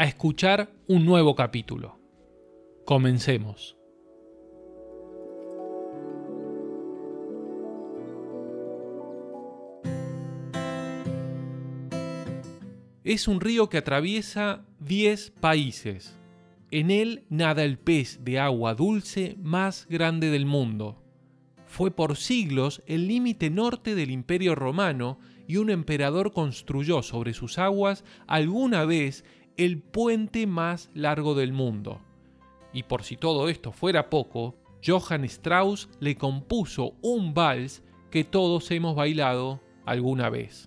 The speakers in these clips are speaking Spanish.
a escuchar un nuevo capítulo. Comencemos. Es un río que atraviesa 10 países. En él nada el pez de agua dulce más grande del mundo. Fue por siglos el límite norte del Imperio Romano y un emperador construyó sobre sus aguas alguna vez el puente más largo del mundo. Y por si todo esto fuera poco, Johann Strauss le compuso un vals que todos hemos bailado alguna vez.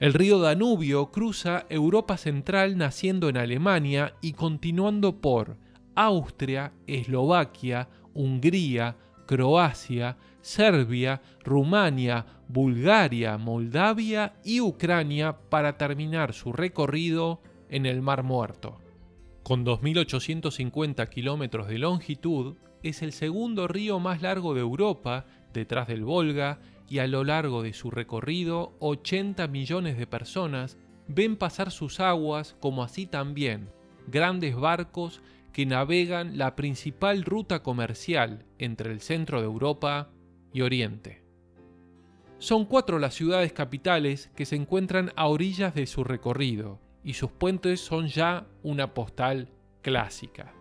El río Danubio cruza Europa Central naciendo en Alemania y continuando por Austria, Eslovaquia, Hungría, Croacia, Serbia, Rumania, Bulgaria, Moldavia y Ucrania para terminar su recorrido en el Mar Muerto. Con 2.850 kilómetros de longitud, es el segundo río más largo de Europa, detrás del Volga, y a lo largo de su recorrido 80 millones de personas ven pasar sus aguas como así también grandes barcos que navegan la principal ruta comercial entre el centro de Europa y Oriente. Son cuatro las ciudades capitales que se encuentran a orillas de su recorrido y sus puentes son ya una postal clásica.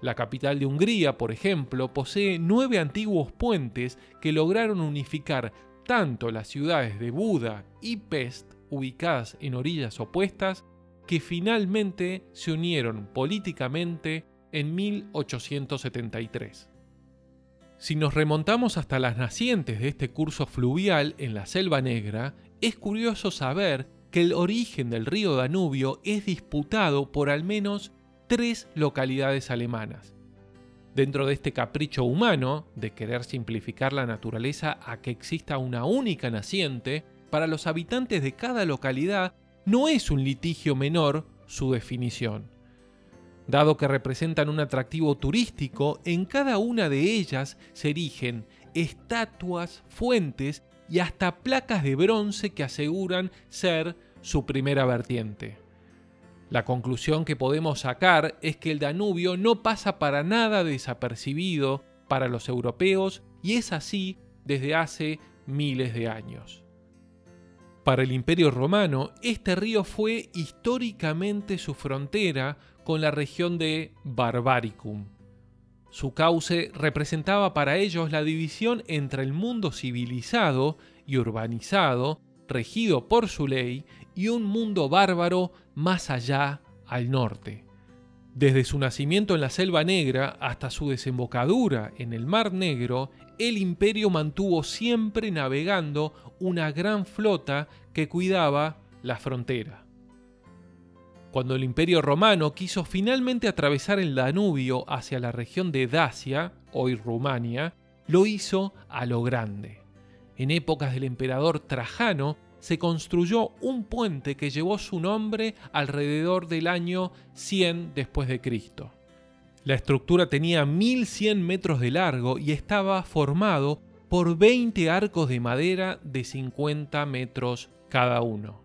La capital de Hungría, por ejemplo, posee nueve antiguos puentes que lograron unificar tanto las ciudades de Buda y Pest, ubicadas en orillas opuestas, que finalmente se unieron políticamente en 1873. Si nos remontamos hasta las nacientes de este curso fluvial en la Selva Negra, es curioso saber que el origen del río Danubio es disputado por al menos tres localidades alemanas. Dentro de este capricho humano de querer simplificar la naturaleza a que exista una única naciente, para los habitantes de cada localidad no es un litigio menor su definición. Dado que representan un atractivo turístico, en cada una de ellas se erigen estatuas, fuentes y hasta placas de bronce que aseguran ser su primera vertiente. La conclusión que podemos sacar es que el Danubio no pasa para nada desapercibido para los europeos y es así desde hace miles de años. Para el Imperio Romano, este río fue históricamente su frontera con la región de Barbaricum. Su cauce representaba para ellos la división entre el mundo civilizado y urbanizado, regido por su ley, y un mundo bárbaro más allá al norte. Desde su nacimiento en la Selva Negra hasta su desembocadura en el Mar Negro, el imperio mantuvo siempre navegando una gran flota que cuidaba la frontera. Cuando el imperio romano quiso finalmente atravesar el Danubio hacia la región de Dacia, hoy Rumania, lo hizo a lo grande. En épocas del emperador Trajano, se construyó un puente que llevó su nombre alrededor del año 100 después de Cristo. La estructura tenía 1100 metros de largo y estaba formado por 20 arcos de madera de 50 metros cada uno.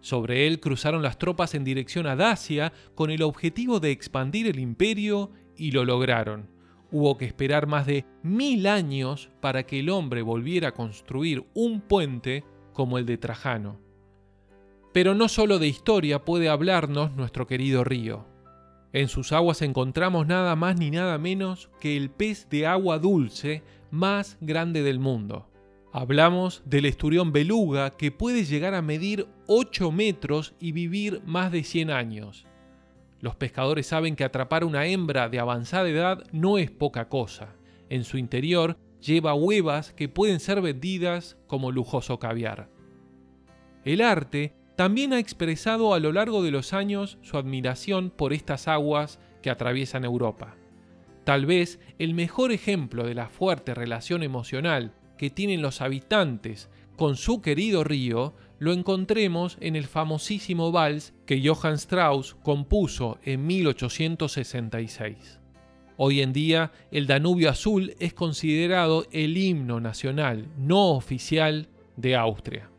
Sobre él cruzaron las tropas en dirección a Dacia con el objetivo de expandir el imperio y lo lograron. Hubo que esperar más de mil años para que el hombre volviera a construir un puente como el de Trajano. Pero no solo de historia puede hablarnos nuestro querido río. En sus aguas encontramos nada más ni nada menos que el pez de agua dulce más grande del mundo. Hablamos del esturión beluga que puede llegar a medir 8 metros y vivir más de 100 años. Los pescadores saben que atrapar una hembra de avanzada edad no es poca cosa. En su interior lleva huevas que pueden ser vendidas como lujoso caviar. El arte también ha expresado a lo largo de los años su admiración por estas aguas que atraviesan Europa. Tal vez el mejor ejemplo de la fuerte relación emocional que tienen los habitantes con su querido río lo encontremos en el famosísimo vals que Johann Strauss compuso en 1866. Hoy en día, el Danubio Azul es considerado el himno nacional no oficial de Austria.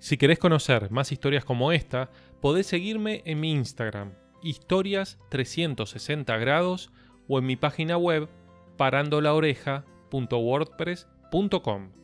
Si querés conocer más historias como esta, podés seguirme en mi Instagram, historias 360 grados, o en mi página web parandolaoreja.wordpress.com.